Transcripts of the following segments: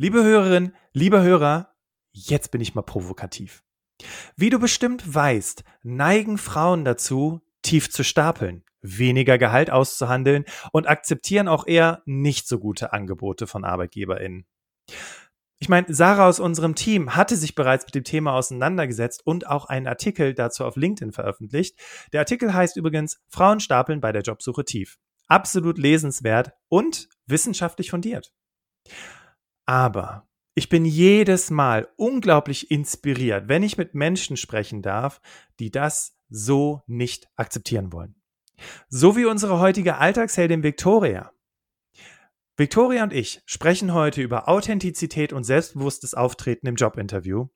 Liebe Hörerin, lieber Hörer, jetzt bin ich mal provokativ. Wie du bestimmt weißt, neigen Frauen dazu, tief zu stapeln, weniger Gehalt auszuhandeln und akzeptieren auch eher nicht so gute Angebote von ArbeitgeberInnen. Ich meine, Sarah aus unserem Team hatte sich bereits mit dem Thema auseinandergesetzt und auch einen Artikel dazu auf LinkedIn veröffentlicht. Der Artikel heißt übrigens Frauen stapeln bei der Jobsuche tief. Absolut lesenswert und wissenschaftlich fundiert. Aber ich bin jedes Mal unglaublich inspiriert, wenn ich mit Menschen sprechen darf, die das so nicht akzeptieren wollen. So wie unsere heutige Alltagsheldin Victoria. Victoria und ich sprechen heute über Authentizität und selbstbewusstes Auftreten im Jobinterview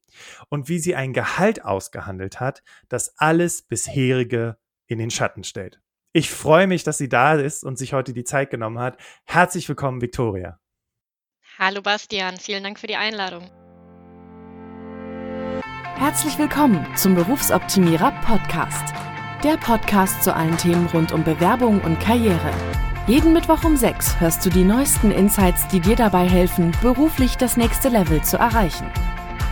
und wie sie ein Gehalt ausgehandelt hat, das alles bisherige in den Schatten stellt. Ich freue mich, dass sie da ist und sich heute die Zeit genommen hat. Herzlich willkommen, Victoria. Hallo Bastian, vielen Dank für die Einladung. Herzlich willkommen zum Berufsoptimierer Podcast. Der Podcast zu allen Themen rund um Bewerbung und Karriere. Jeden Mittwoch um 6 hörst du die neuesten Insights, die dir dabei helfen, beruflich das nächste Level zu erreichen.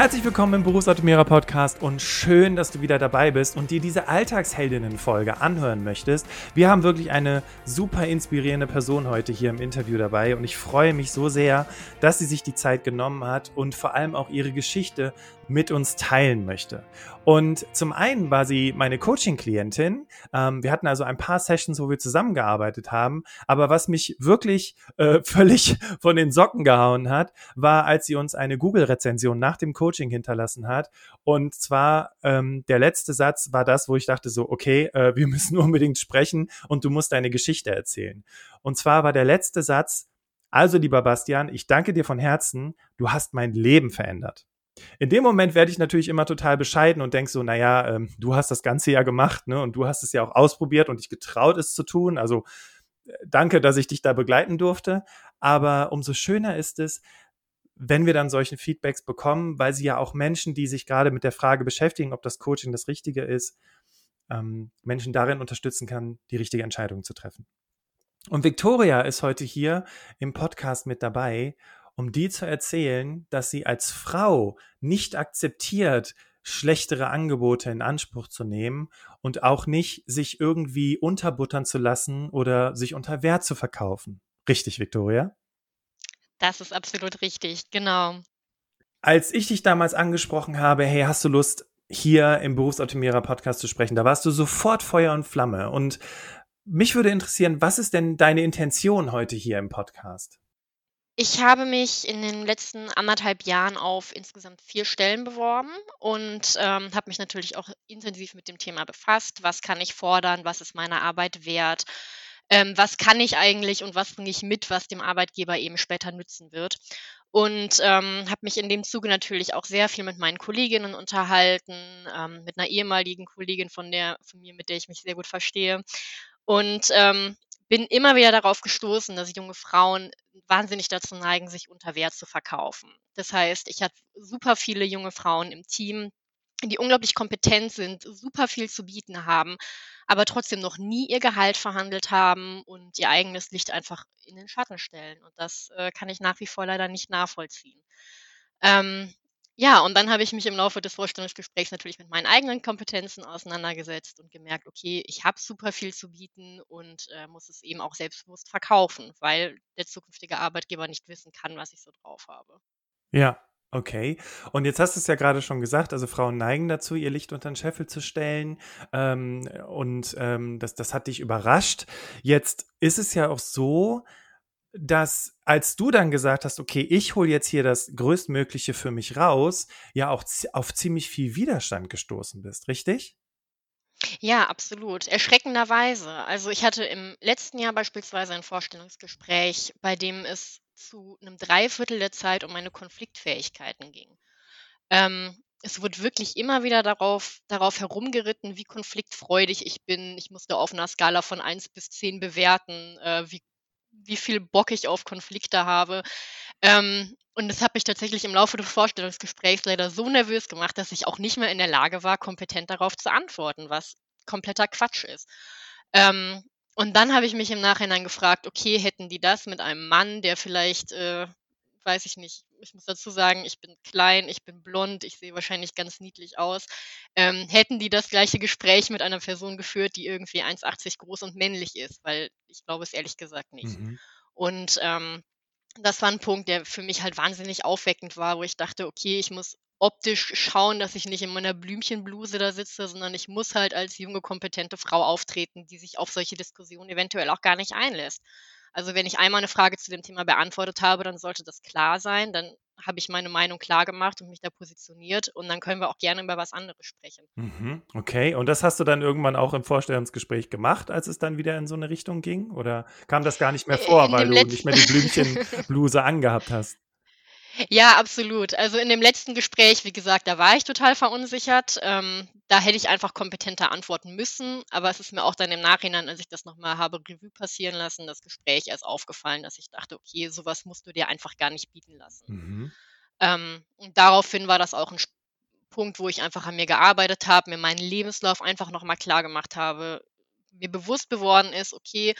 Herzlich willkommen im Berufsautomierer Podcast und schön, dass du wieder dabei bist und dir diese Alltagsheldinnen-Folge anhören möchtest. Wir haben wirklich eine super inspirierende Person heute hier im Interview dabei und ich freue mich so sehr, dass sie sich die Zeit genommen hat und vor allem auch ihre Geschichte mit uns teilen möchte. Und zum einen war sie meine Coaching-Klientin. Ähm, wir hatten also ein paar Sessions, wo wir zusammengearbeitet haben. Aber was mich wirklich äh, völlig von den Socken gehauen hat, war, als sie uns eine Google-Rezension nach dem Coaching hinterlassen hat. Und zwar ähm, der letzte Satz war das, wo ich dachte so, okay, äh, wir müssen unbedingt sprechen und du musst deine Geschichte erzählen. Und zwar war der letzte Satz, also lieber Bastian, ich danke dir von Herzen, du hast mein Leben verändert. In dem Moment werde ich natürlich immer total bescheiden und denke so, naja, ähm, du hast das Ganze ja gemacht, ne? Und du hast es ja auch ausprobiert und dich getraut, es zu tun. Also äh, danke, dass ich dich da begleiten durfte. Aber umso schöner ist es, wenn wir dann solchen Feedbacks bekommen, weil sie ja auch Menschen, die sich gerade mit der Frage beschäftigen, ob das Coaching das Richtige ist, ähm, Menschen darin unterstützen kann, die richtige Entscheidung zu treffen. Und Victoria ist heute hier im Podcast mit dabei um die zu erzählen, dass sie als Frau nicht akzeptiert, schlechtere Angebote in Anspruch zu nehmen und auch nicht sich irgendwie unterbuttern zu lassen oder sich unter Wert zu verkaufen. Richtig, Victoria? Das ist absolut richtig, genau. Als ich dich damals angesprochen habe, hey, hast du Lust, hier im Berufsoptimierer Podcast zu sprechen, da warst du sofort Feuer und Flamme. Und mich würde interessieren, was ist denn deine Intention heute hier im Podcast? Ich habe mich in den letzten anderthalb Jahren auf insgesamt vier Stellen beworben und, ähm, habe mich natürlich auch intensiv mit dem Thema befasst. Was kann ich fordern? Was ist meine Arbeit wert? Ähm, was kann ich eigentlich und was bringe ich mit, was dem Arbeitgeber eben später nützen wird? Und, ähm, habe mich in dem Zuge natürlich auch sehr viel mit meinen Kolleginnen unterhalten, ähm, mit einer ehemaligen Kollegin von der von mir, mit der ich mich sehr gut verstehe. Und, ähm, bin immer wieder darauf gestoßen, dass junge Frauen wahnsinnig dazu neigen, sich unter Wert zu verkaufen. Das heißt, ich hatte super viele junge Frauen im Team, die unglaublich kompetent sind, super viel zu bieten haben, aber trotzdem noch nie ihr Gehalt verhandelt haben und ihr eigenes Licht einfach in den Schatten stellen. Und das äh, kann ich nach wie vor leider nicht nachvollziehen. Ähm, ja, und dann habe ich mich im Laufe des Vorstellungsgesprächs natürlich mit meinen eigenen Kompetenzen auseinandergesetzt und gemerkt, okay, ich habe super viel zu bieten und äh, muss es eben auch selbstbewusst verkaufen, weil der zukünftige Arbeitgeber nicht wissen kann, was ich so drauf habe. Ja, Okay. Und jetzt hast du es ja gerade schon gesagt, also Frauen neigen dazu, ihr Licht unter den Scheffel zu stellen. Ähm, und ähm, das, das hat dich überrascht. Jetzt ist es ja auch so, dass als du dann gesagt hast, okay, ich hole jetzt hier das Größtmögliche für mich raus, ja auch auf ziemlich viel Widerstand gestoßen bist, richtig? Ja, absolut. Erschreckenderweise. Also ich hatte im letzten Jahr beispielsweise ein Vorstellungsgespräch, bei dem es zu einem Dreiviertel der Zeit um meine Konfliktfähigkeiten ging. Ähm, es wird wirklich immer wieder darauf, darauf herumgeritten, wie konfliktfreudig ich bin. Ich musste auf einer Skala von 1 bis 10 bewerten, äh, wie, wie viel Bock ich auf Konflikte habe. Ähm, und das hat mich tatsächlich im Laufe des Vorstellungsgesprächs leider so nervös gemacht, dass ich auch nicht mehr in der Lage war, kompetent darauf zu antworten, was kompletter Quatsch ist. Ähm, und dann habe ich mich im Nachhinein gefragt, okay, hätten die das mit einem Mann, der vielleicht äh, weiß ich nicht. Ich muss dazu sagen, ich bin klein, ich bin blond, ich sehe wahrscheinlich ganz niedlich aus. Ähm, hätten die das gleiche Gespräch mit einer Person geführt, die irgendwie 1,80 groß und männlich ist? Weil ich glaube es ehrlich gesagt nicht. Mhm. Und ähm, das war ein Punkt, der für mich halt wahnsinnig aufweckend war, wo ich dachte, okay, ich muss optisch schauen, dass ich nicht in meiner Blümchenbluse da sitze, sondern ich muss halt als junge, kompetente Frau auftreten, die sich auf solche Diskussionen eventuell auch gar nicht einlässt. Also wenn ich einmal eine Frage zu dem Thema beantwortet habe, dann sollte das klar sein. Dann habe ich meine Meinung klar gemacht und mich da positioniert und dann können wir auch gerne über was anderes sprechen. Mhm, okay, und das hast du dann irgendwann auch im Vorstellungsgespräch gemacht, als es dann wieder in so eine Richtung ging? Oder kam das gar nicht mehr äh, vor, in weil du nicht mehr die Blümchenbluse angehabt hast? Ja, absolut. Also in dem letzten Gespräch, wie gesagt, da war ich total verunsichert. Ähm, da hätte ich einfach kompetenter antworten müssen. Aber es ist mir auch dann im Nachhinein, als ich das nochmal habe Revue passieren lassen, das Gespräch erst aufgefallen, dass ich dachte, okay, sowas musst du dir einfach gar nicht bieten lassen. Mhm. Ähm, und daraufhin war das auch ein Punkt, wo ich einfach an mir gearbeitet habe, mir meinen Lebenslauf einfach nochmal klar gemacht habe, mir bewusst geworden ist, okay,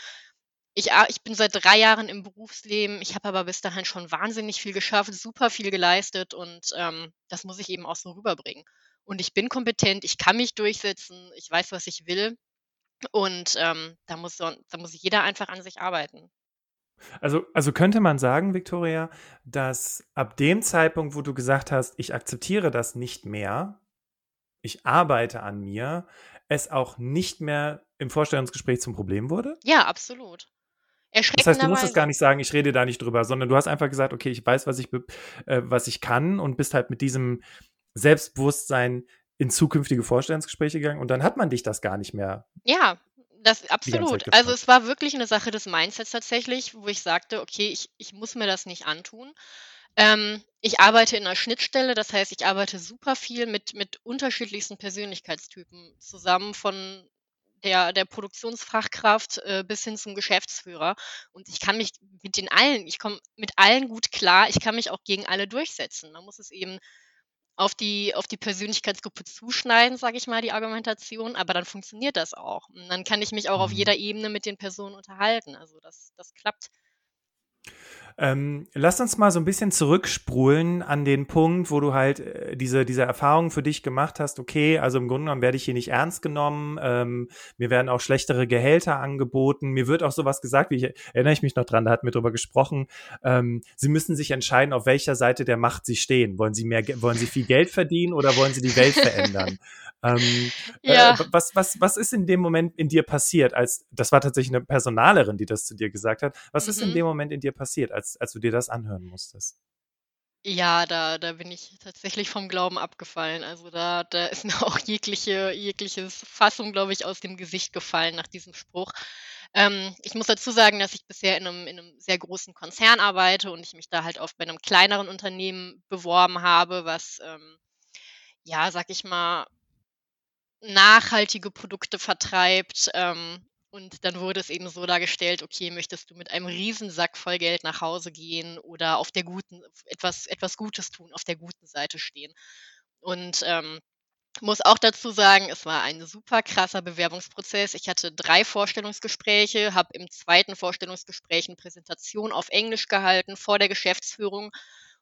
ich, ich bin seit drei Jahren im Berufsleben. Ich habe aber bis dahin schon wahnsinnig viel geschafft, super viel geleistet und ähm, das muss ich eben auch so rüberbringen. Und ich bin kompetent, ich kann mich durchsetzen, ich weiß, was ich will. Und ähm, da, muss, da muss jeder einfach an sich arbeiten. Also, also könnte man sagen, Victoria, dass ab dem Zeitpunkt, wo du gesagt hast, ich akzeptiere das nicht mehr, ich arbeite an mir, es auch nicht mehr im Vorstellungsgespräch zum Problem wurde? Ja, absolut. Das heißt, du musst es gar nicht sagen, ich rede da nicht drüber, sondern du hast einfach gesagt, okay, ich weiß, was ich, äh, was ich kann und bist halt mit diesem Selbstbewusstsein in zukünftige Vorstellungsgespräche gegangen und dann hat man dich das gar nicht mehr. Ja, das absolut. Also es war wirklich eine Sache des Mindsets tatsächlich, wo ich sagte, okay, ich, ich muss mir das nicht antun. Ähm, ich arbeite in einer Schnittstelle, das heißt, ich arbeite super viel mit, mit unterschiedlichsten Persönlichkeitstypen zusammen, von der, der Produktionsfachkraft äh, bis hin zum Geschäftsführer. Und ich kann mich mit den allen, ich komme mit allen gut klar, ich kann mich auch gegen alle durchsetzen. Man muss es eben auf die, auf die Persönlichkeitsgruppe zuschneiden, sage ich mal, die Argumentation, aber dann funktioniert das auch. Und dann kann ich mich auch auf mhm. jeder Ebene mit den Personen unterhalten. Also das, das klappt. Ähm, lass uns mal so ein bisschen zurückspulen an den Punkt, wo du halt äh, diese, diese Erfahrung für dich gemacht hast, okay, also im Grunde genommen werde ich hier nicht ernst genommen, ähm, mir werden auch schlechtere Gehälter angeboten, mir wird auch sowas gesagt, wie ich erinnere ich mich noch dran, da hatten wir drüber gesprochen, ähm, sie müssen sich entscheiden, auf welcher Seite der Macht sie stehen. Wollen sie mehr, wollen sie viel Geld verdienen oder wollen sie die Welt verändern? Ähm, äh, ja. Äh, was, was, was ist in dem Moment in dir passiert, als das war tatsächlich eine Personalerin, die das zu dir gesagt hat. Was mhm. ist in mhm. dem Moment in dir passiert, als, als du dir das anhören musstest? Ja, da, da bin ich tatsächlich vom Glauben abgefallen. Also da, da ist mir auch jegliche, jegliches Fassung, glaube ich, aus dem Gesicht gefallen nach diesem Spruch. Ähm, ich muss dazu sagen, dass ich bisher in einem, in einem sehr großen Konzern arbeite und ich mich da halt oft bei einem kleineren Unternehmen beworben habe, was, ähm, ja, sag ich mal, nachhaltige Produkte vertreibt. Ähm, und dann wurde es eben so dargestellt, okay, möchtest du mit einem Riesensack voll Geld nach Hause gehen oder auf der guten, etwas, etwas Gutes tun, auf der guten Seite stehen. Und ähm, muss auch dazu sagen, es war ein super krasser Bewerbungsprozess. Ich hatte drei Vorstellungsgespräche, habe im zweiten Vorstellungsgespräch eine Präsentation auf Englisch gehalten vor der Geschäftsführung.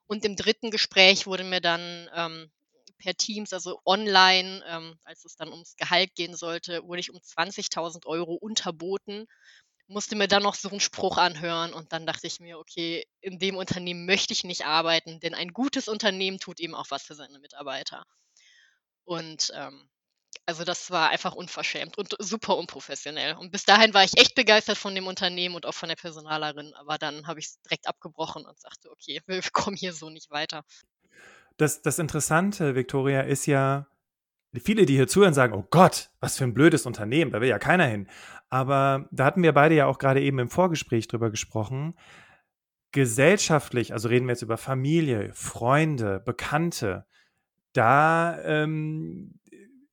Und im dritten Gespräch wurde mir dann ähm, per Teams, also online, ähm, als es dann ums Gehalt gehen sollte, wurde ich um 20.000 Euro unterboten, musste mir dann noch so einen Spruch anhören und dann dachte ich mir, okay, in dem Unternehmen möchte ich nicht arbeiten, denn ein gutes Unternehmen tut eben auch was für seine Mitarbeiter. Und ähm, also das war einfach unverschämt und super unprofessionell. Und bis dahin war ich echt begeistert von dem Unternehmen und auch von der Personalerin, aber dann habe ich es direkt abgebrochen und sagte, okay, wir kommen hier so nicht weiter das, das Interessante, Victoria, ist ja, viele, die hier zuhören, sagen, oh Gott, was für ein blödes Unternehmen, da will ja keiner hin. Aber da hatten wir beide ja auch gerade eben im Vorgespräch drüber gesprochen. Gesellschaftlich, also reden wir jetzt über Familie, Freunde, Bekannte, da ähm,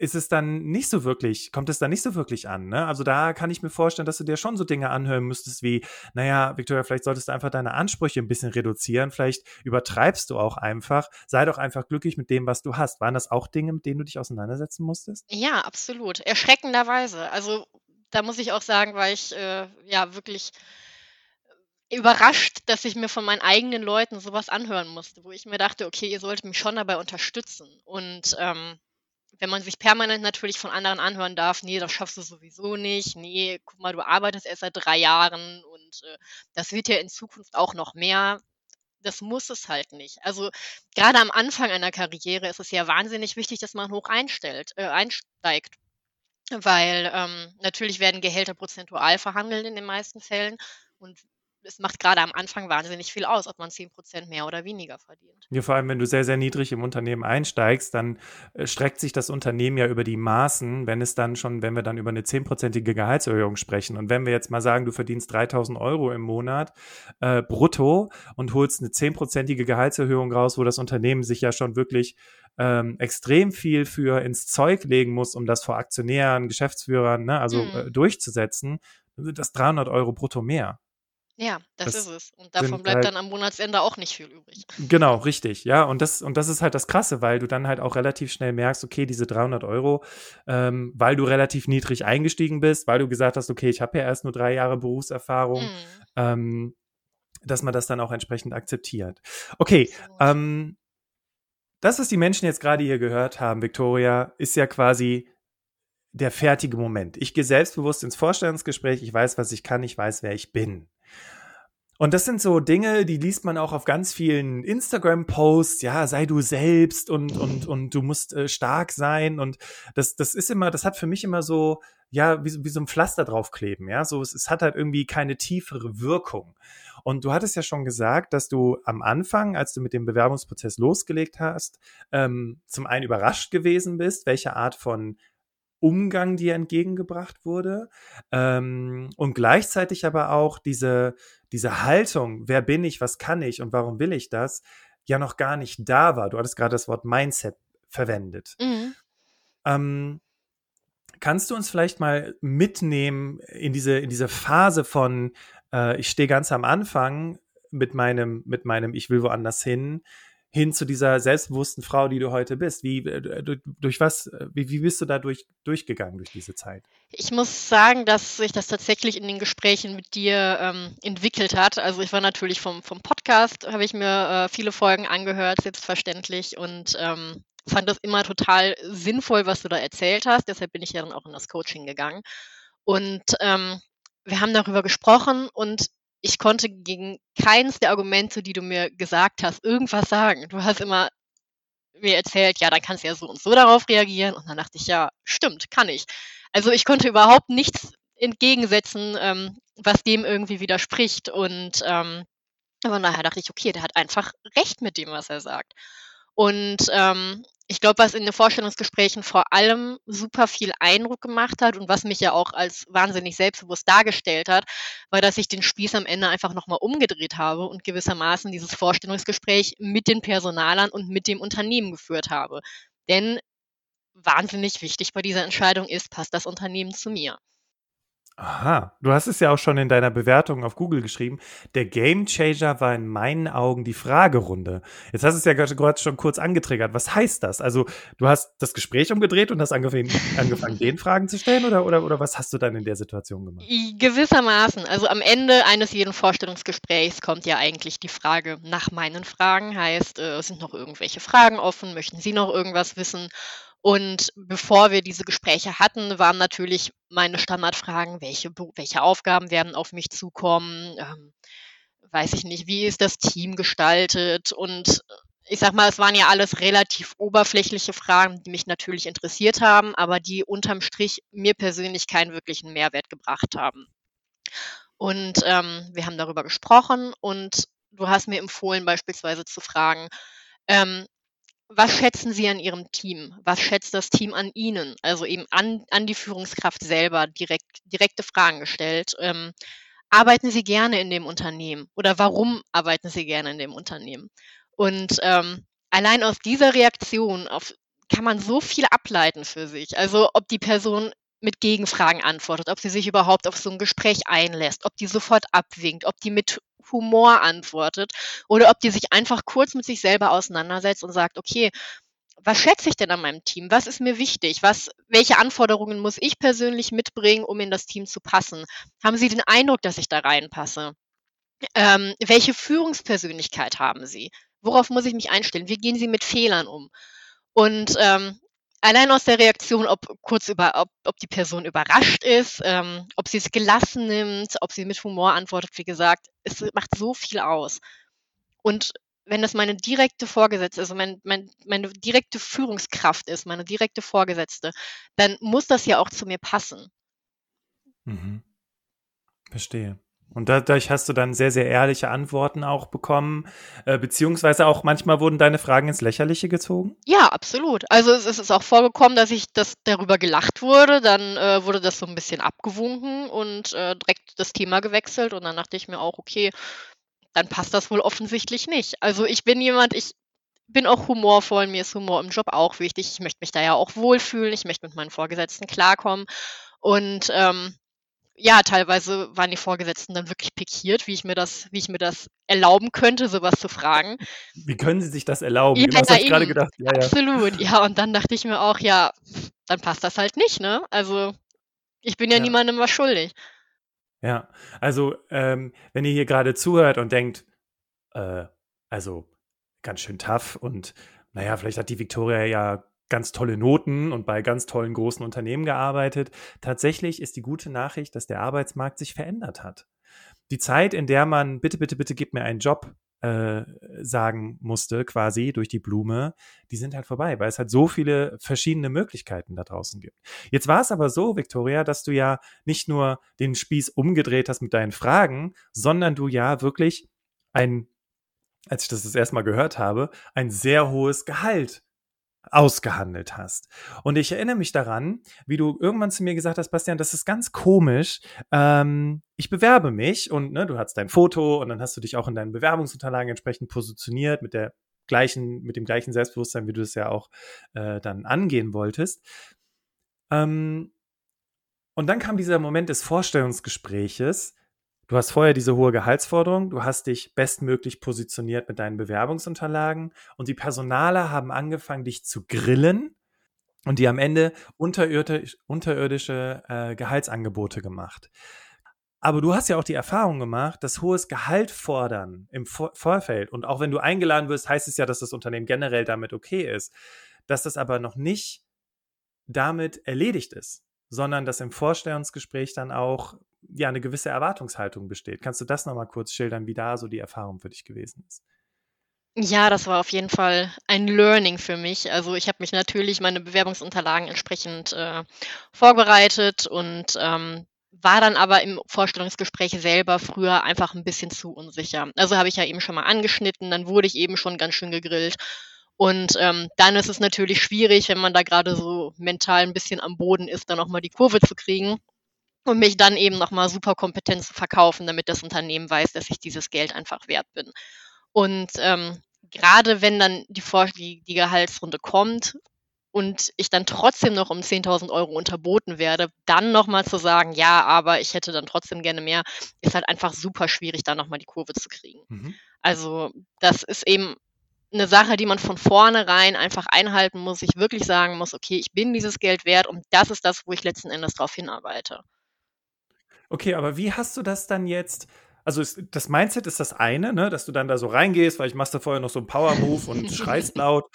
ist es dann nicht so wirklich, kommt es dann nicht so wirklich an. Ne? Also da kann ich mir vorstellen, dass du dir schon so Dinge anhören müsstest wie, naja, Victoria, vielleicht solltest du einfach deine Ansprüche ein bisschen reduzieren, vielleicht übertreibst du auch einfach, sei doch einfach glücklich mit dem, was du hast. Waren das auch Dinge, mit denen du dich auseinandersetzen musstest? Ja, absolut. Erschreckenderweise. Also da muss ich auch sagen, weil ich äh, ja wirklich überrascht, dass ich mir von meinen eigenen Leuten sowas anhören musste, wo ich mir dachte, okay, ihr solltet mich schon dabei unterstützen. Und ähm, wenn man sich permanent natürlich von anderen anhören darf, nee, das schaffst du sowieso nicht, nee, guck mal, du arbeitest erst seit drei Jahren und äh, das wird ja in Zukunft auch noch mehr. Das muss es halt nicht. Also gerade am Anfang einer Karriere ist es ja wahnsinnig wichtig, dass man hoch einstellt, äh, einsteigt. Weil ähm, natürlich werden Gehälter prozentual verhandelt in den meisten Fällen. Und es macht gerade am Anfang wahnsinnig viel aus, ob man 10% mehr oder weniger verdient. Ja, vor allem, wenn du sehr, sehr niedrig im Unternehmen einsteigst, dann äh, streckt sich das Unternehmen ja über die Maßen, wenn es dann schon, wenn wir dann über eine 10-prozentige Gehaltserhöhung sprechen. Und wenn wir jetzt mal sagen, du verdienst 3000 Euro im Monat äh, brutto und holst eine 10-prozentige Gehaltserhöhung raus, wo das Unternehmen sich ja schon wirklich ähm, extrem viel für ins Zeug legen muss, um das vor Aktionären, Geschäftsführern, ne, also mhm. äh, durchzusetzen, dann sind das 300 Euro brutto mehr. Ja, das, das ist es. Und davon bleibt halt, dann am Monatsende auch nicht viel übrig. Genau, richtig. Ja, und das, und das ist halt das Krasse, weil du dann halt auch relativ schnell merkst, okay, diese 300 Euro, ähm, weil du relativ niedrig eingestiegen bist, weil du gesagt hast, okay, ich habe ja erst nur drei Jahre Berufserfahrung, mhm. ähm, dass man das dann auch entsprechend akzeptiert. Okay, ähm, das, was die Menschen jetzt gerade hier gehört haben, Victoria, ist ja quasi der fertige Moment. Ich gehe selbstbewusst ins Vorstellungsgespräch, ich weiß, was ich kann, ich weiß, wer ich bin. Und das sind so Dinge, die liest man auch auf ganz vielen Instagram-Posts, ja, sei du selbst und, und, und du musst äh, stark sein. Und das, das ist immer, das hat für mich immer so, ja, wie, wie so ein Pflaster draufkleben, ja. So, es, es hat halt irgendwie keine tiefere Wirkung. Und du hattest ja schon gesagt, dass du am Anfang, als du mit dem Bewerbungsprozess losgelegt hast, ähm, zum einen überrascht gewesen bist, welche Art von Umgang dir entgegengebracht wurde ähm, und gleichzeitig aber auch diese, diese Haltung, wer bin ich, was kann ich und warum will ich das, ja noch gar nicht da war. Du hattest gerade das Wort Mindset verwendet. Mhm. Ähm, kannst du uns vielleicht mal mitnehmen in diese, in diese Phase von, äh, ich stehe ganz am Anfang mit meinem, mit meinem Ich will woanders hin, hin zu dieser selbstbewussten Frau, die du heute bist? Wie, äh, durch, was, äh, wie, wie bist du da durch, durchgegangen durch diese Zeit? Ich muss sagen, dass sich das tatsächlich in den Gesprächen mit dir ähm, entwickelt hat. Also ich war natürlich vom, vom Podcast, habe ich mir äh, viele Folgen angehört, selbstverständlich, und ähm, fand das immer total sinnvoll, was du da erzählt hast. Deshalb bin ich ja dann auch in das Coaching gegangen. Und ähm, wir haben darüber gesprochen und ich konnte gegen keins der Argumente, die du mir gesagt hast, irgendwas sagen. Du hast immer mir erzählt, ja, dann kannst du ja so und so darauf reagieren. Und dann dachte ich, ja, stimmt, kann ich. Also ich konnte überhaupt nichts entgegensetzen, ähm, was dem irgendwie widerspricht. Und ähm, aber nachher dachte ich, okay, der hat einfach recht mit dem, was er sagt. Und ähm, ich glaube, was in den Vorstellungsgesprächen vor allem super viel Eindruck gemacht hat und was mich ja auch als wahnsinnig selbstbewusst dargestellt hat, war, dass ich den Spieß am Ende einfach nochmal umgedreht habe und gewissermaßen dieses Vorstellungsgespräch mit den Personalern und mit dem Unternehmen geführt habe. Denn wahnsinnig wichtig bei dieser Entscheidung ist, passt das Unternehmen zu mir. Aha, du hast es ja auch schon in deiner Bewertung auf Google geschrieben. Der Game Changer war in meinen Augen die Fragerunde. Jetzt hast du es ja gerade schon kurz angetriggert. Was heißt das? Also, du hast das Gespräch umgedreht und hast angefangen, angefangen den Fragen zu stellen oder, oder, oder was hast du dann in der Situation gemacht? Gewissermaßen. Also, am Ende eines jeden Vorstellungsgesprächs kommt ja eigentlich die Frage nach meinen Fragen. Heißt, äh, sind noch irgendwelche Fragen offen? Möchten Sie noch irgendwas wissen? Und bevor wir diese Gespräche hatten, waren natürlich meine Standardfragen, welche, welche Aufgaben werden auf mich zukommen, ähm, weiß ich nicht, wie ist das Team gestaltet und ich sag mal, es waren ja alles relativ oberflächliche Fragen, die mich natürlich interessiert haben, aber die unterm Strich mir persönlich keinen wirklichen Mehrwert gebracht haben. Und ähm, wir haben darüber gesprochen und du hast mir empfohlen, beispielsweise zu fragen, ähm, was schätzen Sie an Ihrem Team? Was schätzt das Team an Ihnen? Also eben an, an die Führungskraft selber direkt, direkte Fragen gestellt. Ähm, arbeiten Sie gerne in dem Unternehmen? Oder warum arbeiten Sie gerne in dem Unternehmen? Und ähm, allein aus dieser Reaktion auf, kann man so viel ableiten für sich. Also ob die Person mit Gegenfragen antwortet, ob sie sich überhaupt auf so ein Gespräch einlässt, ob die sofort abwinkt, ob die mit Humor antwortet oder ob die sich einfach kurz mit sich selber auseinandersetzt und sagt, okay, was schätze ich denn an meinem Team? Was ist mir wichtig? Was, welche Anforderungen muss ich persönlich mitbringen, um in das Team zu passen? Haben Sie den Eindruck, dass ich da reinpasse? Ähm, welche Führungspersönlichkeit haben Sie? Worauf muss ich mich einstellen? Wie gehen Sie mit Fehlern um? Und ähm, allein aus der Reaktion, ob kurz über, ob, ob die Person überrascht ist, ähm, ob sie es gelassen nimmt, ob sie mit Humor antwortet, wie gesagt, es macht so viel aus. Und wenn das meine direkte Vorgesetzte, also mein, mein, meine direkte Führungskraft ist, meine direkte Vorgesetzte, dann muss das ja auch zu mir passen. Mhm. Verstehe. Und dadurch hast du dann sehr, sehr ehrliche Antworten auch bekommen, äh, beziehungsweise auch manchmal wurden deine Fragen ins Lächerliche gezogen? Ja, absolut. Also es, es ist auch vorgekommen, dass ich das darüber gelacht wurde, dann äh, wurde das so ein bisschen abgewunken und äh, direkt das Thema gewechselt und dann dachte ich mir auch, okay, dann passt das wohl offensichtlich nicht. Also ich bin jemand, ich bin auch humorvoll, mir ist Humor im Job auch wichtig. Ich möchte mich da ja auch wohlfühlen, ich möchte mit meinen Vorgesetzten klarkommen. Und ähm, ja, teilweise waren die Vorgesetzten dann wirklich pikiert, wie ich mir das, wie ich mir das erlauben könnte, sowas zu fragen. Wie können sie sich das erlauben? Ja, genau, das ja, ich gerade gedacht. Ja, absolut, ja. Und dann dachte ich mir auch, ja, dann passt das halt nicht, ne? Also ich bin ja, ja. niemandem was schuldig. Ja, also ähm, wenn ihr hier gerade zuhört und denkt, äh, also ganz schön tough und naja, vielleicht hat die Victoria ja ganz tolle Noten und bei ganz tollen großen Unternehmen gearbeitet. Tatsächlich ist die gute Nachricht, dass der Arbeitsmarkt sich verändert hat. Die Zeit, in der man bitte, bitte, bitte gib mir einen Job äh, sagen musste, quasi durch die Blume, die sind halt vorbei, weil es halt so viele verschiedene Möglichkeiten da draußen gibt. Jetzt war es aber so, Victoria, dass du ja nicht nur den Spieß umgedreht hast mit deinen Fragen, sondern du ja wirklich ein, als ich das das erste Mal gehört habe, ein sehr hohes Gehalt ausgehandelt hast. Und ich erinnere mich daran, wie du irgendwann zu mir gesagt hast, Bastian, das ist ganz komisch. Ähm, ich bewerbe mich und ne, du hast dein Foto und dann hast du dich auch in deinen Bewerbungsunterlagen entsprechend positioniert mit der gleichen, mit dem gleichen Selbstbewusstsein, wie du es ja auch äh, dann angehen wolltest. Ähm, und dann kam dieser Moment des Vorstellungsgespräches, Du hast vorher diese hohe Gehaltsforderung, du hast dich bestmöglich positioniert mit deinen Bewerbungsunterlagen und die Personaler haben angefangen, dich zu grillen und die am Ende unterirdisch, unterirdische äh, Gehaltsangebote gemacht. Aber du hast ja auch die Erfahrung gemacht, dass hohes Gehalt fordern im Vor Vorfeld und auch wenn du eingeladen wirst, heißt es ja, dass das Unternehmen generell damit okay ist, dass das aber noch nicht damit erledigt ist, sondern dass im Vorstellungsgespräch dann auch ja eine gewisse Erwartungshaltung besteht. Kannst du das nochmal kurz schildern, wie da so die Erfahrung für dich gewesen ist? Ja, das war auf jeden Fall ein Learning für mich. Also ich habe mich natürlich meine Bewerbungsunterlagen entsprechend äh, vorbereitet und ähm, war dann aber im Vorstellungsgespräch selber früher einfach ein bisschen zu unsicher. Also habe ich ja eben schon mal angeschnitten, dann wurde ich eben schon ganz schön gegrillt. Und ähm, dann ist es natürlich schwierig, wenn man da gerade so mental ein bisschen am Boden ist, dann nochmal die Kurve zu kriegen und mich dann eben nochmal super kompetent zu verkaufen, damit das Unternehmen weiß, dass ich dieses Geld einfach wert bin. Und ähm, gerade wenn dann die, Vor die, die Gehaltsrunde kommt und ich dann trotzdem noch um 10.000 Euro unterboten werde, dann nochmal zu sagen, ja, aber ich hätte dann trotzdem gerne mehr, ist halt einfach super schwierig, da nochmal die Kurve zu kriegen. Mhm. Also das ist eben eine Sache, die man von vornherein einfach einhalten muss, ich wirklich sagen muss, okay, ich bin dieses Geld wert und das ist das, wo ich letzten Endes darauf hinarbeite. Okay, aber wie hast du das dann jetzt? Also ist, das Mindset ist das eine, ne, dass du dann da so reingehst, weil ich machst da vorher noch so einen Power-Move und schreist laut.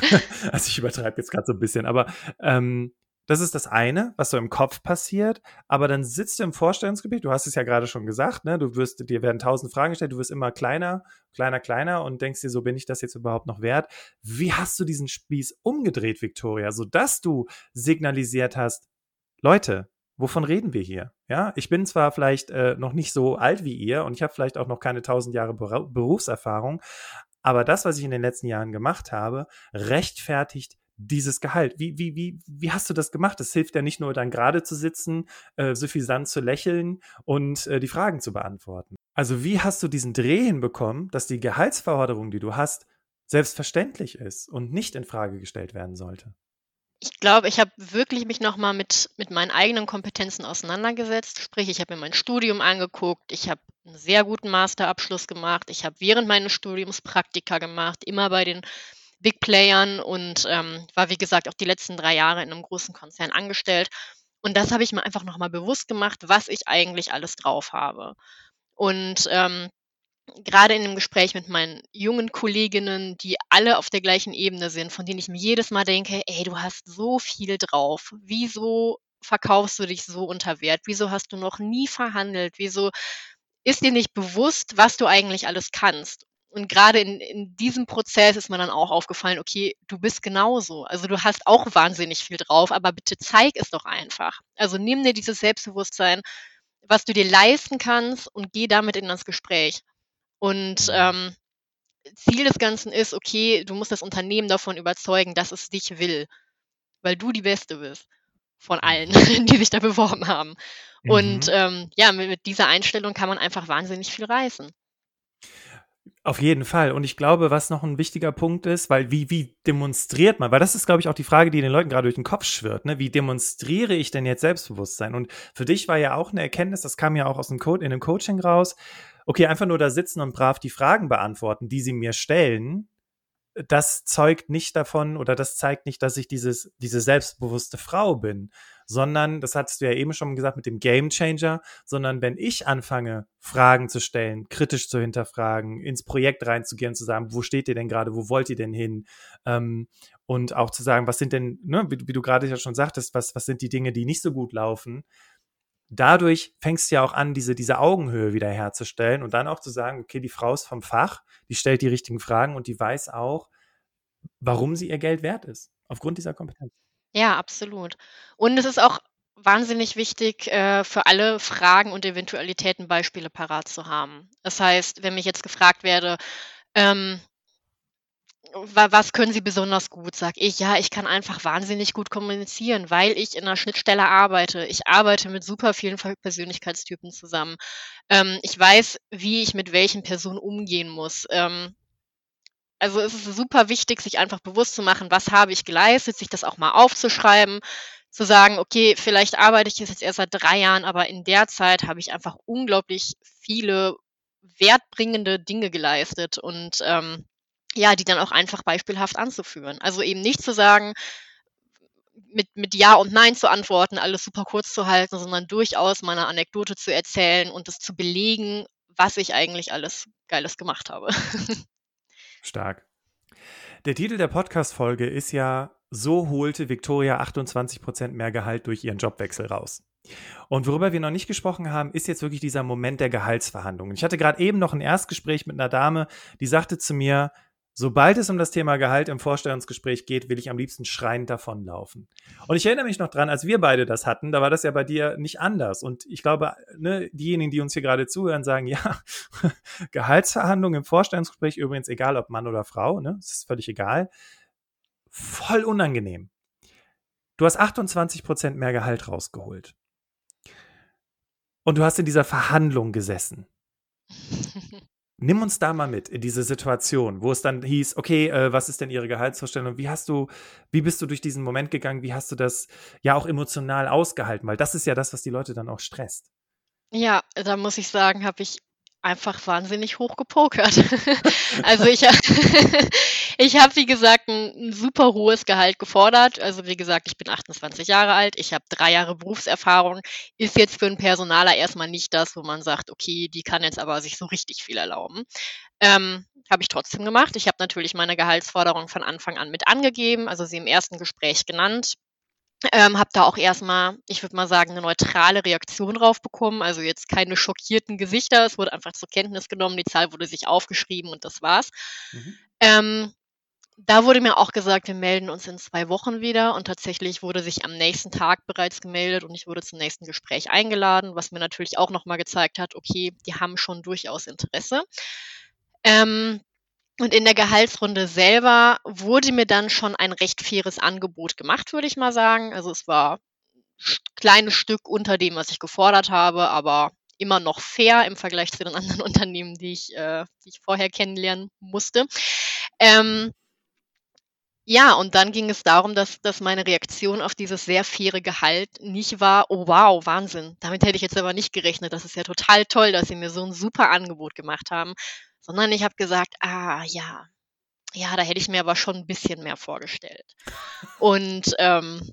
also ich übertreibe jetzt gerade so ein bisschen, aber ähm, das ist das eine, was so im Kopf passiert. Aber dann sitzt du im Vorstellungsgebiet, du hast es ja gerade schon gesagt, ne? Du wirst, dir werden tausend Fragen gestellt, du wirst immer kleiner, kleiner, kleiner und denkst dir, so bin ich das jetzt überhaupt noch wert? Wie hast du diesen Spieß umgedreht, Victoria, sodass du signalisiert hast, Leute, wovon reden wir hier? Ja, ich bin zwar vielleicht äh, noch nicht so alt wie ihr und ich habe vielleicht auch noch keine tausend Jahre Ber Berufserfahrung, aber das, was ich in den letzten Jahren gemacht habe, rechtfertigt dieses Gehalt. Wie, wie, wie, wie hast du das gemacht? Es hilft ja nicht nur dann gerade zu sitzen, äh, suffisant zu lächeln und äh, die Fragen zu beantworten. Also wie hast du diesen Dreh hinbekommen, dass die Gehaltsforderung, die du hast, selbstverständlich ist und nicht in Frage gestellt werden sollte? Ich glaube, ich habe wirklich mich nochmal mit, mit meinen eigenen Kompetenzen auseinandergesetzt. Sprich, ich habe mir mein Studium angeguckt, ich habe einen sehr guten Masterabschluss gemacht, ich habe während meines Studiums Praktika gemacht, immer bei den Big Playern und ähm, war, wie gesagt, auch die letzten drei Jahre in einem großen Konzern angestellt. Und das habe ich mir einfach nochmal bewusst gemacht, was ich eigentlich alles drauf habe. Und ähm, gerade in dem Gespräch mit meinen jungen Kolleginnen, die alle auf der gleichen Ebene sind, von denen ich mir jedes Mal denke, ey, du hast so viel drauf. Wieso verkaufst du dich so unter Wert? Wieso hast du noch nie verhandelt? Wieso ist dir nicht bewusst, was du eigentlich alles kannst? Und gerade in, in diesem Prozess ist mir dann auch aufgefallen, okay, du bist genauso. Also du hast auch wahnsinnig viel drauf, aber bitte zeig es doch einfach. Also nimm dir dieses Selbstbewusstsein, was du dir leisten kannst und geh damit in das Gespräch. Und ähm, Ziel des Ganzen ist, okay, du musst das Unternehmen davon überzeugen, dass es dich will, weil du die Beste bist von allen, mhm. die sich da beworben haben. Mhm. Und ähm, ja, mit, mit dieser Einstellung kann man einfach wahnsinnig viel reißen. Auf jeden Fall. Und ich glaube, was noch ein wichtiger Punkt ist, weil wie, wie demonstriert man, weil das ist, glaube ich, auch die Frage, die den Leuten gerade durch den Kopf schwirrt, ne? Wie demonstriere ich denn jetzt Selbstbewusstsein? Und für dich war ja auch eine Erkenntnis, das kam ja auch aus dem Code, in dem Coaching raus, okay, einfach nur da sitzen und brav die Fragen beantworten, die sie mir stellen, das zeugt nicht davon oder das zeigt nicht, dass ich dieses, diese selbstbewusste Frau bin, sondern, das hattest du ja eben schon gesagt mit dem Game Changer, sondern wenn ich anfange, Fragen zu stellen, kritisch zu hinterfragen, ins Projekt reinzugehen, zu sagen, wo steht ihr denn gerade, wo wollt ihr denn hin? Ähm, und auch zu sagen, was sind denn, ne, wie, wie du gerade ja schon sagtest, was, was sind die Dinge, die nicht so gut laufen? Dadurch fängst du ja auch an, diese, diese Augenhöhe wieder herzustellen und dann auch zu sagen, okay, die Frau ist vom Fach, die stellt die richtigen Fragen und die weiß auch, warum sie ihr Geld wert ist, aufgrund dieser Kompetenz. Ja, absolut. Und es ist auch wahnsinnig wichtig, äh, für alle Fragen und Eventualitäten Beispiele parat zu haben. Das heißt, wenn mich jetzt gefragt werde, ähm, was können Sie besonders gut? Sag ich, ja, ich kann einfach wahnsinnig gut kommunizieren, weil ich in einer Schnittstelle arbeite. Ich arbeite mit super vielen Persönlichkeitstypen zusammen. Ähm, ich weiß, wie ich mit welchen Personen umgehen muss. Ähm, also es ist super wichtig, sich einfach bewusst zu machen, was habe ich geleistet, sich das auch mal aufzuschreiben, zu sagen, okay, vielleicht arbeite ich jetzt erst seit drei Jahren, aber in der Zeit habe ich einfach unglaublich viele wertbringende Dinge geleistet und ähm, ja, die dann auch einfach beispielhaft anzuführen. Also eben nicht zu sagen, mit, mit Ja und Nein zu antworten, alles super kurz zu halten, sondern durchaus meine Anekdote zu erzählen und es zu belegen, was ich eigentlich alles Geiles gemacht habe. Stark. Der Titel der Podcast-Folge ist ja So holte Victoria 28% mehr Gehalt durch ihren Jobwechsel raus. Und worüber wir noch nicht gesprochen haben, ist jetzt wirklich dieser Moment der Gehaltsverhandlungen. Ich hatte gerade eben noch ein Erstgespräch mit einer Dame, die sagte zu mir, Sobald es um das Thema Gehalt im Vorstellungsgespräch geht, will ich am liebsten schreiend davonlaufen. Und ich erinnere mich noch dran, als wir beide das hatten, da war das ja bei dir nicht anders. Und ich glaube, ne, diejenigen, die uns hier gerade zuhören, sagen, ja, Gehaltsverhandlungen im Vorstellungsgespräch, übrigens egal ob Mann oder Frau, ne, das ist völlig egal, voll unangenehm. Du hast 28 Prozent mehr Gehalt rausgeholt. Und du hast in dieser Verhandlung gesessen. Nimm uns da mal mit in diese Situation, wo es dann hieß, okay, äh, was ist denn Ihre Gehaltsvorstellung? Wie hast du, wie bist du durch diesen Moment gegangen? Wie hast du das ja auch emotional ausgehalten? Weil das ist ja das, was die Leute dann auch stresst. Ja, da muss ich sagen, habe ich einfach wahnsinnig hoch gepokert. also ich, ich habe, wie gesagt, ein, ein, super hohes Gehalt gefordert. Also wie gesagt, ich bin 28 Jahre alt, ich habe drei Jahre Berufserfahrung. Ist jetzt für einen Personaler erstmal nicht das, wo man sagt, okay, die kann jetzt aber sich so richtig viel erlauben. Ähm, habe ich trotzdem gemacht. Ich habe natürlich meine Gehaltsforderung von Anfang an mit angegeben, also sie im ersten Gespräch genannt. Ähm, habe da auch erstmal, ich würde mal sagen, eine neutrale Reaktion drauf bekommen. Also jetzt keine schockierten Gesichter. Es wurde einfach zur Kenntnis genommen, die Zahl wurde sich aufgeschrieben und das war's. Mhm. Ähm, da wurde mir auch gesagt, wir melden uns in zwei Wochen wieder und tatsächlich wurde sich am nächsten Tag bereits gemeldet und ich wurde zum nächsten Gespräch eingeladen, was mir natürlich auch nochmal gezeigt hat, okay, die haben schon durchaus Interesse. Ähm, und in der Gehaltsrunde selber wurde mir dann schon ein recht faires Angebot gemacht, würde ich mal sagen. Also es war ein kleines Stück unter dem, was ich gefordert habe, aber immer noch fair im Vergleich zu den anderen Unternehmen, die ich, äh, die ich vorher kennenlernen musste. Ähm, ja, und dann ging es darum, dass, dass meine Reaktion auf dieses sehr faire Gehalt nicht war, oh wow, Wahnsinn, damit hätte ich jetzt aber nicht gerechnet, das ist ja total toll, dass sie mir so ein super Angebot gemacht haben, sondern ich habe gesagt, ah ja, ja, da hätte ich mir aber schon ein bisschen mehr vorgestellt. Und ähm,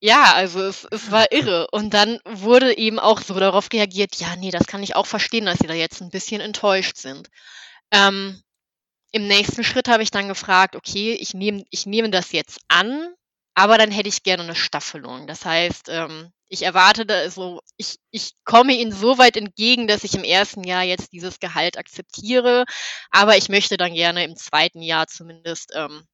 ja, also es, es war irre. Und dann wurde eben auch so darauf reagiert, ja, nee, das kann ich auch verstehen, dass sie da jetzt ein bisschen enttäuscht sind. Ähm, im nächsten Schritt habe ich dann gefragt, okay, ich nehme ich nehme das jetzt an, aber dann hätte ich gerne eine Staffelung. Das heißt, ähm, ich erwarte da so, ich, ich komme ihnen so weit entgegen, dass ich im ersten Jahr jetzt dieses Gehalt akzeptiere, aber ich möchte dann gerne im zweiten Jahr zumindest ähm,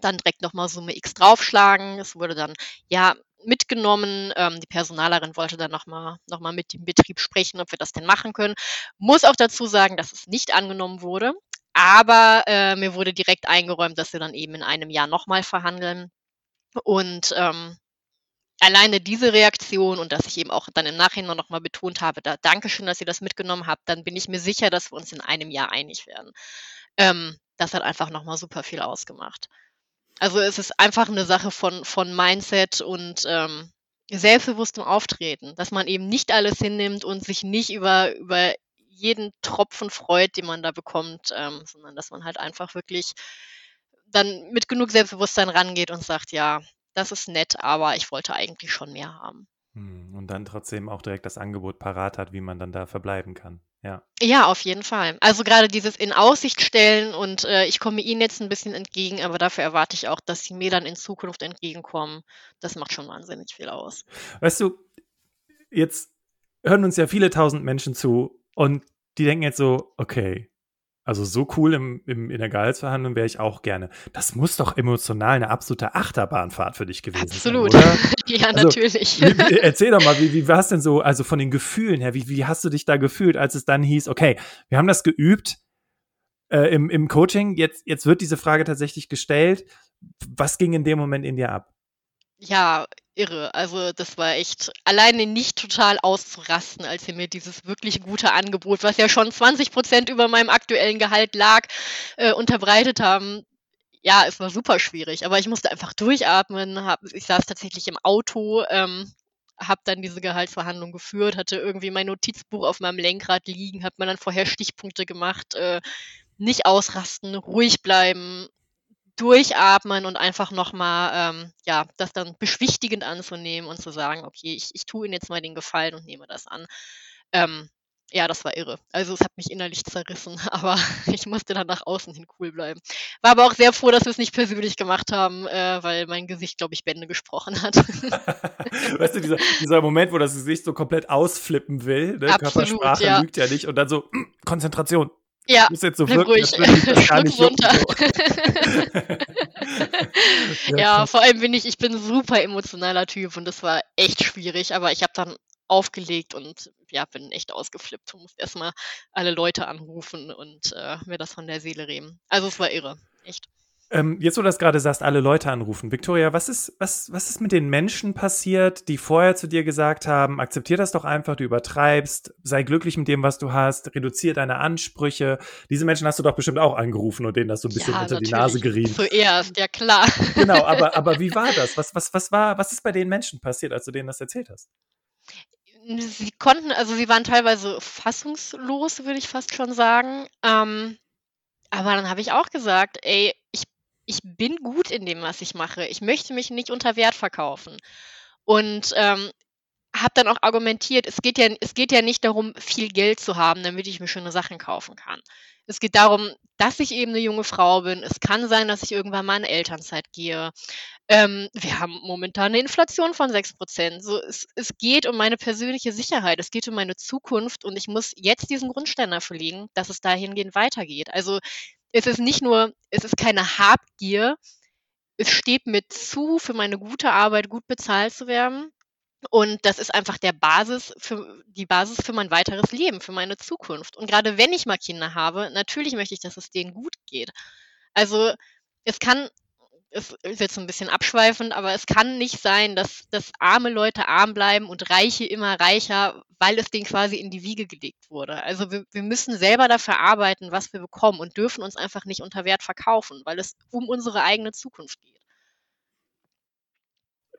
dann direkt nochmal Summe X draufschlagen. Es wurde dann ja mitgenommen. Ähm, die Personalerin wollte dann nochmal noch mal mit dem Betrieb sprechen, ob wir das denn machen können. Muss auch dazu sagen, dass es nicht angenommen wurde. Aber äh, mir wurde direkt eingeräumt, dass wir dann eben in einem Jahr nochmal verhandeln. Und ähm, alleine diese Reaktion und dass ich eben auch dann im Nachhinein nochmal betont habe, da Dankeschön, dass ihr das mitgenommen habt, dann bin ich mir sicher, dass wir uns in einem Jahr einig werden. Ähm, das hat einfach nochmal super viel ausgemacht. Also es ist einfach eine Sache von, von Mindset und ähm, selbstbewusstem Auftreten, dass man eben nicht alles hinnimmt und sich nicht über, über jeden Tropfen freut, den man da bekommt, ähm, sondern dass man halt einfach wirklich dann mit genug Selbstbewusstsein rangeht und sagt, ja, das ist nett, aber ich wollte eigentlich schon mehr haben. Hm, und dann trotzdem auch direkt das Angebot parat hat, wie man dann da verbleiben kann. Ja. Ja, auf jeden Fall. Also gerade dieses in Aussicht stellen und äh, ich komme Ihnen jetzt ein bisschen entgegen, aber dafür erwarte ich auch, dass Sie mir dann in Zukunft entgegenkommen. Das macht schon wahnsinnig viel aus. Weißt du, jetzt hören uns ja viele tausend Menschen zu und die denken jetzt so, okay, also so cool im, im, in der Gehaltsverhandlung wäre ich auch gerne. Das muss doch emotional eine absolute Achterbahnfahrt für dich gewesen Absolut. sein, Absolut. ja, also, natürlich. Wie, erzähl doch mal, wie, wie war es denn so, also von den Gefühlen her, wie, wie hast du dich da gefühlt, als es dann hieß, okay, wir haben das geübt äh, im, im Coaching, jetzt, jetzt wird diese Frage tatsächlich gestellt. Was ging in dem Moment in dir ab? Ja, irre. Also das war echt alleine nicht total auszurasten, als sie mir dieses wirklich gute Angebot, was ja schon 20 Prozent über meinem aktuellen Gehalt lag, äh, unterbreitet haben. Ja, es war super schwierig, aber ich musste einfach durchatmen. Hab, ich saß tatsächlich im Auto, ähm, habe dann diese Gehaltsverhandlung geführt, hatte irgendwie mein Notizbuch auf meinem Lenkrad liegen, habe mir dann vorher Stichpunkte gemacht. Äh, nicht ausrasten, ruhig bleiben, durchatmen und einfach nochmal, ähm, ja, das dann beschwichtigend anzunehmen und zu sagen, okay, ich, ich tue Ihnen jetzt mal den Gefallen und nehme das an. Ähm, ja, das war irre. Also es hat mich innerlich zerrissen, aber ich musste dann nach außen hin cool bleiben. War aber auch sehr froh, dass wir es nicht persönlich gemacht haben, äh, weil mein Gesicht, glaube ich, Bände gesprochen hat. weißt du, dieser, dieser, Moment, wo das Gesicht so komplett ausflippen will, ne? Absolut, Körpersprache ja. lügt ja nicht und dann so, Konzentration, ja, muss jetzt so bleib ruhig. gar nicht runter. ja, ja vor allem bin ich, ich bin ein super emotionaler Typ und das war echt schwierig, aber ich habe dann aufgelegt und ja, bin echt ausgeflippt und musste erstmal alle Leute anrufen und äh, mir das von der Seele reden. Also es war irre, echt. Ähm, jetzt, wo du das gerade sagst, alle Leute anrufen. Victoria, was ist, was, was ist mit den Menschen passiert, die vorher zu dir gesagt haben, akzeptier das doch einfach, du übertreibst, sei glücklich mit dem, was du hast, reduziere deine Ansprüche. Diese Menschen hast du doch bestimmt auch angerufen und denen das so ein bisschen ja, unter natürlich. die Nase gerieben. Zuerst, ja klar. Genau, aber, aber wie war das? Was, was, was war, was ist bei den Menschen passiert, als du denen das erzählt hast? Sie konnten, also sie waren teilweise fassungslos, würde ich fast schon sagen. Ähm, aber dann habe ich auch gesagt, ey, ich bin gut in dem, was ich mache. Ich möchte mich nicht unter Wert verkaufen. Und ähm, habe dann auch argumentiert, es geht, ja, es geht ja nicht darum, viel Geld zu haben, damit ich mir schöne Sachen kaufen kann. Es geht darum, dass ich eben eine junge Frau bin. Es kann sein, dass ich irgendwann mal in Elternzeit gehe. Ähm, wir haben momentan eine Inflation von 6%. So, es, es geht um meine persönliche Sicherheit, es geht um meine Zukunft und ich muss jetzt diesen Grundstein dafür legen, dass es dahingehend weitergeht. Also es ist nicht nur, es ist keine Habgier, es steht mir zu, für meine gute Arbeit gut bezahlt zu werden. Und das ist einfach der Basis für die Basis für mein weiteres Leben, für meine Zukunft. Und gerade wenn ich mal Kinder habe, natürlich möchte ich, dass es denen gut geht. Also es kann, es ist jetzt ein bisschen abschweifend, aber es kann nicht sein, dass, dass arme Leute arm bleiben und Reiche immer reicher, weil es denen quasi in die Wiege gelegt wurde. Also wir, wir müssen selber dafür arbeiten, was wir bekommen und dürfen uns einfach nicht unter Wert verkaufen, weil es um unsere eigene Zukunft geht.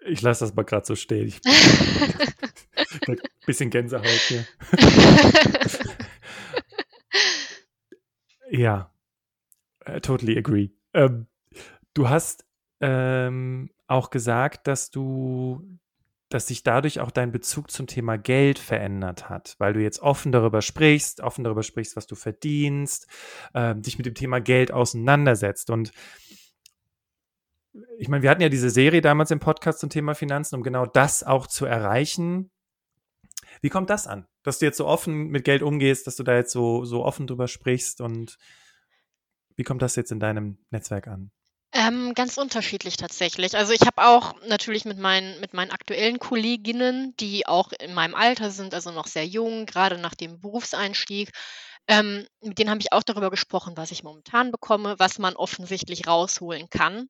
Ich lasse das mal gerade so stehen. Ein bisschen Gänsehaut hier. ja, uh, totally agree. Ähm, du hast ähm, auch gesagt, dass du, dass sich dadurch auch dein Bezug zum Thema Geld verändert hat, weil du jetzt offen darüber sprichst, offen darüber sprichst, was du verdienst, ähm, dich mit dem Thema Geld auseinandersetzt und ich meine, wir hatten ja diese Serie damals im Podcast zum Thema Finanzen, um genau das auch zu erreichen. Wie kommt das an, dass du jetzt so offen mit Geld umgehst, dass du da jetzt so, so offen drüber sprichst und wie kommt das jetzt in deinem Netzwerk an? Ähm, ganz unterschiedlich tatsächlich. Also ich habe auch natürlich mit meinen, mit meinen aktuellen Kolleginnen, die auch in meinem Alter sind, also noch sehr jung, gerade nach dem Berufseinstieg, ähm, mit denen habe ich auch darüber gesprochen, was ich momentan bekomme, was man offensichtlich rausholen kann.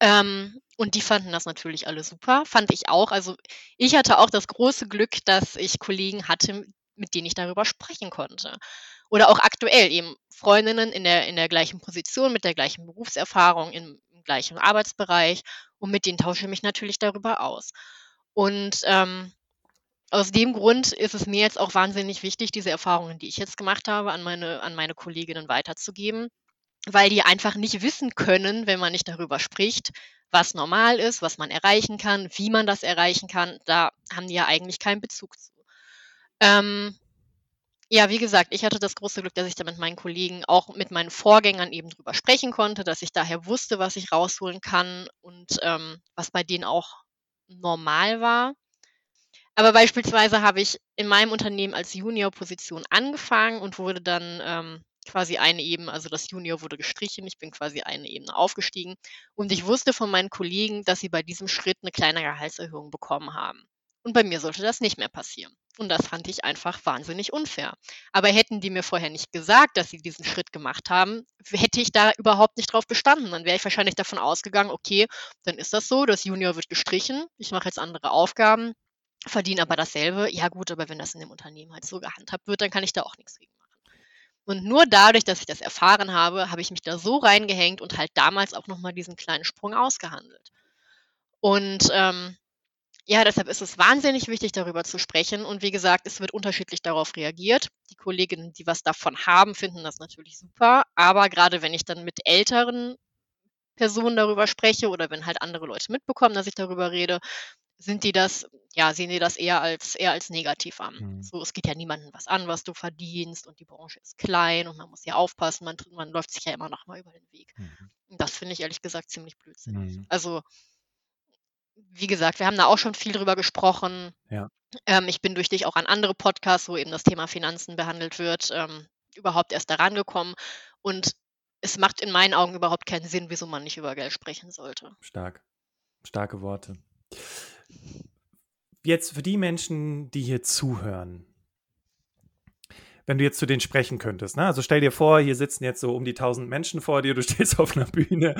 Ähm, und die fanden das natürlich alle super, fand ich auch. Also ich hatte auch das große Glück, dass ich Kollegen hatte, mit denen ich darüber sprechen konnte. Oder auch aktuell eben Freundinnen in der, in der gleichen Position, mit der gleichen Berufserfahrung, im, im gleichen Arbeitsbereich. Und mit denen tausche ich mich natürlich darüber aus. Und ähm, aus dem Grund ist es mir jetzt auch wahnsinnig wichtig, diese Erfahrungen, die ich jetzt gemacht habe, an meine, an meine Kolleginnen weiterzugeben, weil die einfach nicht wissen können, wenn man nicht darüber spricht, was normal ist, was man erreichen kann, wie man das erreichen kann. Da haben die ja eigentlich keinen Bezug zu. Ähm, ja, wie gesagt, ich hatte das große Glück, dass ich da mit meinen Kollegen, auch mit meinen Vorgängern eben drüber sprechen konnte, dass ich daher wusste, was ich rausholen kann und ähm, was bei denen auch normal war. Aber beispielsweise habe ich in meinem Unternehmen als Junior-Position angefangen und wurde dann ähm, quasi eine Ebene, also das Junior wurde gestrichen, ich bin quasi eine Ebene aufgestiegen und ich wusste von meinen Kollegen, dass sie bei diesem Schritt eine kleine Gehaltserhöhung bekommen haben. Und bei mir sollte das nicht mehr passieren. Und das fand ich einfach wahnsinnig unfair. Aber hätten die mir vorher nicht gesagt, dass sie diesen Schritt gemacht haben, hätte ich da überhaupt nicht drauf bestanden. Dann wäre ich wahrscheinlich davon ausgegangen, okay, dann ist das so, das Junior wird gestrichen, ich mache jetzt andere Aufgaben, verdiene aber dasselbe. Ja gut, aber wenn das in dem Unternehmen halt so gehandhabt wird, dann kann ich da auch nichts gegen machen. Und nur dadurch, dass ich das erfahren habe, habe ich mich da so reingehängt und halt damals auch nochmal diesen kleinen Sprung ausgehandelt. Und ähm, ja, deshalb ist es wahnsinnig wichtig, darüber zu sprechen. Und wie gesagt, es wird unterschiedlich darauf reagiert. Die Kolleginnen, die was davon haben, finden das natürlich super. Aber gerade wenn ich dann mit älteren Personen darüber spreche oder wenn halt andere Leute mitbekommen, dass ich darüber rede, sind die das, ja, sehen die das eher als eher als negativ an. Mhm. So, es geht ja niemandem was an, was du verdienst und die Branche ist klein und man muss ja aufpassen, man, man läuft sich ja immer noch mal über den Weg. Mhm. Und das finde ich ehrlich gesagt ziemlich blödsinnig. Mhm. Also, wie gesagt, wir haben da auch schon viel drüber gesprochen. Ja. Ähm, ich bin durch dich auch an andere Podcasts, wo eben das Thema Finanzen behandelt wird, ähm, überhaupt erst daran gekommen. Und es macht in meinen Augen überhaupt keinen Sinn, wieso man nicht über Geld sprechen sollte. Stark. Starke Worte. Jetzt für die Menschen, die hier zuhören, wenn du jetzt zu denen sprechen könntest. Ne? Also stell dir vor, hier sitzen jetzt so um die tausend Menschen vor dir, du stehst auf einer Bühne.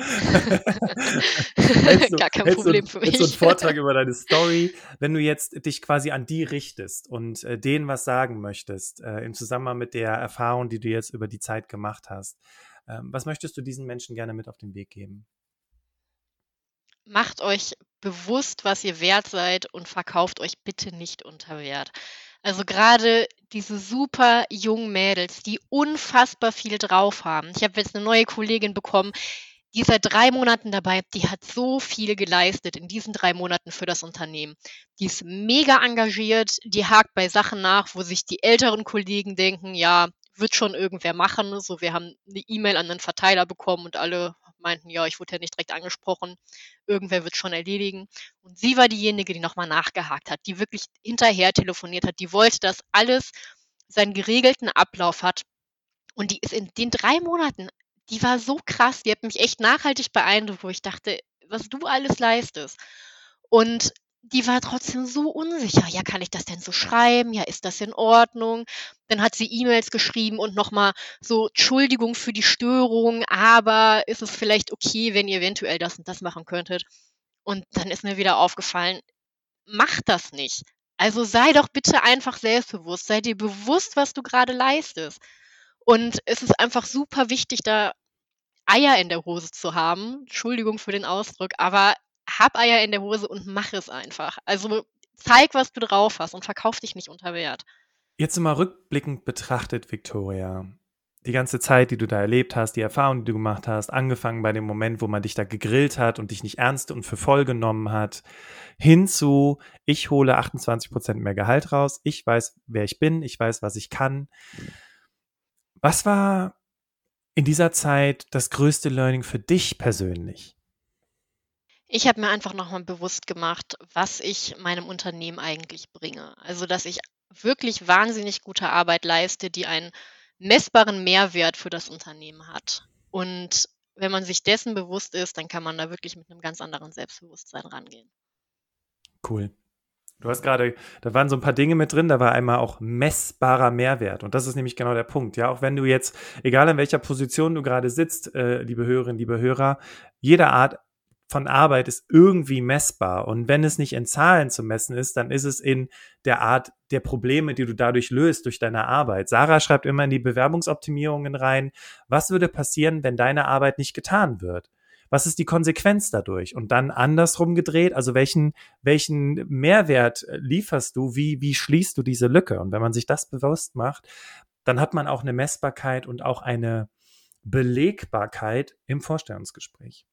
so, Gar kein Problem so, für mich. so einen Vortrag über deine Story. Wenn du jetzt dich quasi an die richtest und äh, denen was sagen möchtest, äh, im Zusammenhang mit der Erfahrung, die du jetzt über die Zeit gemacht hast, äh, was möchtest du diesen Menschen gerne mit auf den Weg geben? Macht euch bewusst, was ihr wert seid und verkauft euch bitte nicht unter Wert. Also gerade diese super jungen Mädels, die unfassbar viel drauf haben. Ich habe jetzt eine neue Kollegin bekommen, die seit drei Monaten dabei, die hat so viel geleistet in diesen drei Monaten für das Unternehmen. Die ist mega engagiert, die hakt bei Sachen nach, wo sich die älteren Kollegen denken, ja, wird schon irgendwer machen. So, wir haben eine E-Mail an den Verteiler bekommen und alle meinten, ja, ich wurde ja nicht direkt angesprochen, irgendwer wird schon erledigen. Und sie war diejenige, die nochmal nachgehakt hat, die wirklich hinterher telefoniert hat, die wollte, dass alles seinen geregelten Ablauf hat. Und die ist in den drei Monaten, die war so krass, die hat mich echt nachhaltig beeindruckt, wo ich dachte, was du alles leistest. Und die war trotzdem so unsicher. Ja, kann ich das denn so schreiben? Ja, ist das in Ordnung? Dann hat sie E-Mails geschrieben und nochmal so Entschuldigung für die Störung, aber ist es vielleicht okay, wenn ihr eventuell das und das machen könntet? Und dann ist mir wieder aufgefallen, macht das nicht. Also sei doch bitte einfach selbstbewusst, sei dir bewusst, was du gerade leistest. Und es ist einfach super wichtig, da Eier in der Hose zu haben. Entschuldigung für den Ausdruck, aber hab Eier in der Hose und mach es einfach. Also zeig, was du drauf hast und verkauf dich nicht unter Wert. Jetzt mal rückblickend betrachtet, Victoria, die ganze Zeit, die du da erlebt hast, die Erfahrungen, die du gemacht hast, angefangen bei dem Moment, wo man dich da gegrillt hat und dich nicht ernst und für voll genommen hat, hinzu, ich hole 28 Prozent mehr Gehalt raus, ich weiß, wer ich bin, ich weiß, was ich kann. Was war in dieser Zeit das größte Learning für dich persönlich? Ich habe mir einfach nochmal bewusst gemacht, was ich meinem Unternehmen eigentlich bringe. Also, dass ich wirklich wahnsinnig gute Arbeit leiste, die einen messbaren Mehrwert für das Unternehmen hat. Und wenn man sich dessen bewusst ist, dann kann man da wirklich mit einem ganz anderen Selbstbewusstsein rangehen. Cool. Du hast gerade, da waren so ein paar Dinge mit drin, da war einmal auch messbarer Mehrwert. Und das ist nämlich genau der Punkt. Ja, auch wenn du jetzt, egal in welcher Position du gerade sitzt, äh, liebe Hörerinnen, liebe Hörer, jede Art von Arbeit ist irgendwie messbar. Und wenn es nicht in Zahlen zu messen ist, dann ist es in der Art der Probleme, die du dadurch löst durch deine Arbeit. Sarah schreibt immer in die Bewerbungsoptimierungen rein, was würde passieren, wenn deine Arbeit nicht getan wird? Was ist die Konsequenz dadurch? Und dann andersrum gedreht, also welchen, welchen Mehrwert lieferst du? Wie, wie schließt du diese Lücke? Und wenn man sich das bewusst macht, dann hat man auch eine Messbarkeit und auch eine Belegbarkeit im Vorstellungsgespräch.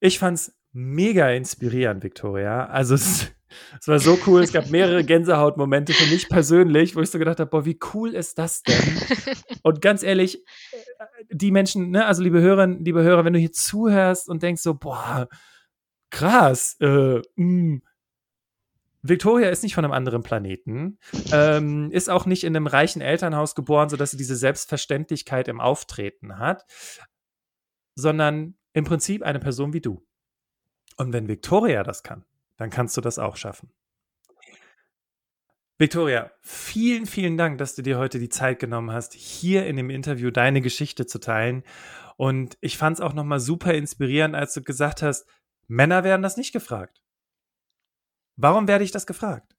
Ich fand's mega inspirierend, Victoria. Also es, es, war so cool. Es gab mehrere Gänsehautmomente für mich persönlich, wo ich so gedacht habe, boah, wie cool ist das denn? Und ganz ehrlich, die Menschen, ne, also liebe Hörerinnen, liebe Hörer, wenn du hier zuhörst und denkst so, boah, krass, äh, mh, mm, Victoria ist nicht von einem anderen Planeten, ähm, ist auch nicht in einem reichen Elternhaus geboren, sodass sie diese Selbstverständlichkeit im Auftreten hat, sondern im Prinzip eine Person wie du. Und wenn Victoria das kann, dann kannst du das auch schaffen. Victoria, vielen, vielen Dank, dass du dir heute die Zeit genommen hast, hier in dem Interview deine Geschichte zu teilen. Und ich fand es auch nochmal super inspirierend, als du gesagt hast, Männer werden das nicht gefragt. Warum werde ich das gefragt?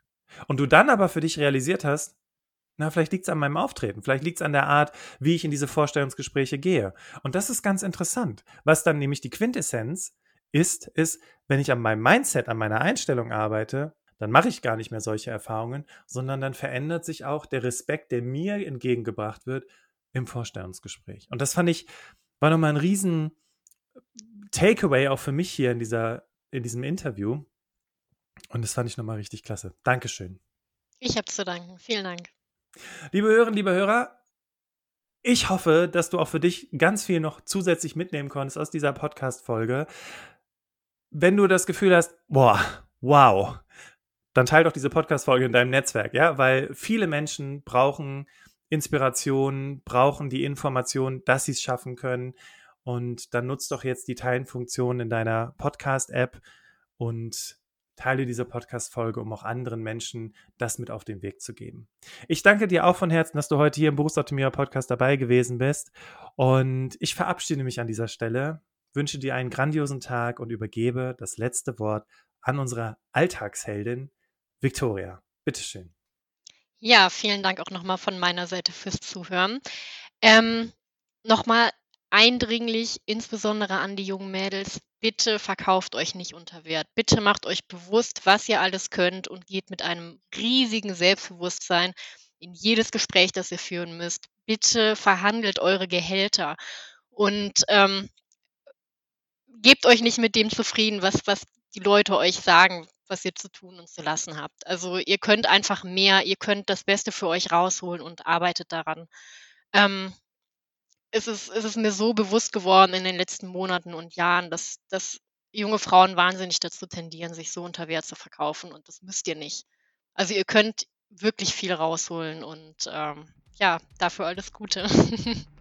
Und du dann aber für dich realisiert hast, na, vielleicht liegt es an meinem Auftreten, vielleicht liegt es an der Art, wie ich in diese Vorstellungsgespräche gehe. Und das ist ganz interessant. Was dann nämlich die Quintessenz ist, ist, wenn ich an meinem Mindset, an meiner Einstellung arbeite, dann mache ich gar nicht mehr solche Erfahrungen, sondern dann verändert sich auch der Respekt, der mir entgegengebracht wird im Vorstellungsgespräch. Und das fand ich, war nochmal ein riesen Takeaway auch für mich hier in, dieser, in diesem Interview. Und das fand ich nochmal richtig klasse. Dankeschön. Ich habe zu danken. Vielen Dank. Liebe Hörerinnen, liebe Hörer, ich hoffe, dass du auch für dich ganz viel noch zusätzlich mitnehmen konntest aus dieser Podcast-Folge. Wenn du das Gefühl hast, boah, wow, dann teile doch diese Podcast-Folge in deinem Netzwerk, ja, weil viele Menschen brauchen Inspiration, brauchen die Information, dass sie es schaffen können. Und dann nutzt doch jetzt die Teilen-Funktion in deiner Podcast-App und teile diese Podcast-Folge, um auch anderen Menschen das mit auf den Weg zu geben. Ich danke dir auch von Herzen, dass du heute hier im Berufsoptimierer Podcast dabei gewesen bist. Und ich verabschiede mich an dieser Stelle, wünsche dir einen grandiosen Tag und übergebe das letzte Wort an unsere Alltagsheldin, Victoria. Bitteschön. Ja, vielen Dank auch nochmal von meiner Seite fürs Zuhören. Ähm, nochmal eindringlich, insbesondere an die jungen Mädels, bitte verkauft euch nicht unter Wert. Bitte macht euch bewusst, was ihr alles könnt und geht mit einem riesigen Selbstbewusstsein in jedes Gespräch, das ihr führen müsst. Bitte verhandelt eure Gehälter und ähm, gebt euch nicht mit dem zufrieden, was, was die Leute euch sagen, was ihr zu tun und zu lassen habt. Also ihr könnt einfach mehr, ihr könnt das Beste für euch rausholen und arbeitet daran. Ähm, es ist, es ist mir so bewusst geworden in den letzten Monaten und Jahren, dass, dass junge Frauen wahnsinnig dazu tendieren, sich so unter Wert zu verkaufen und das müsst ihr nicht. Also ihr könnt wirklich viel rausholen und ähm, ja, dafür alles Gute.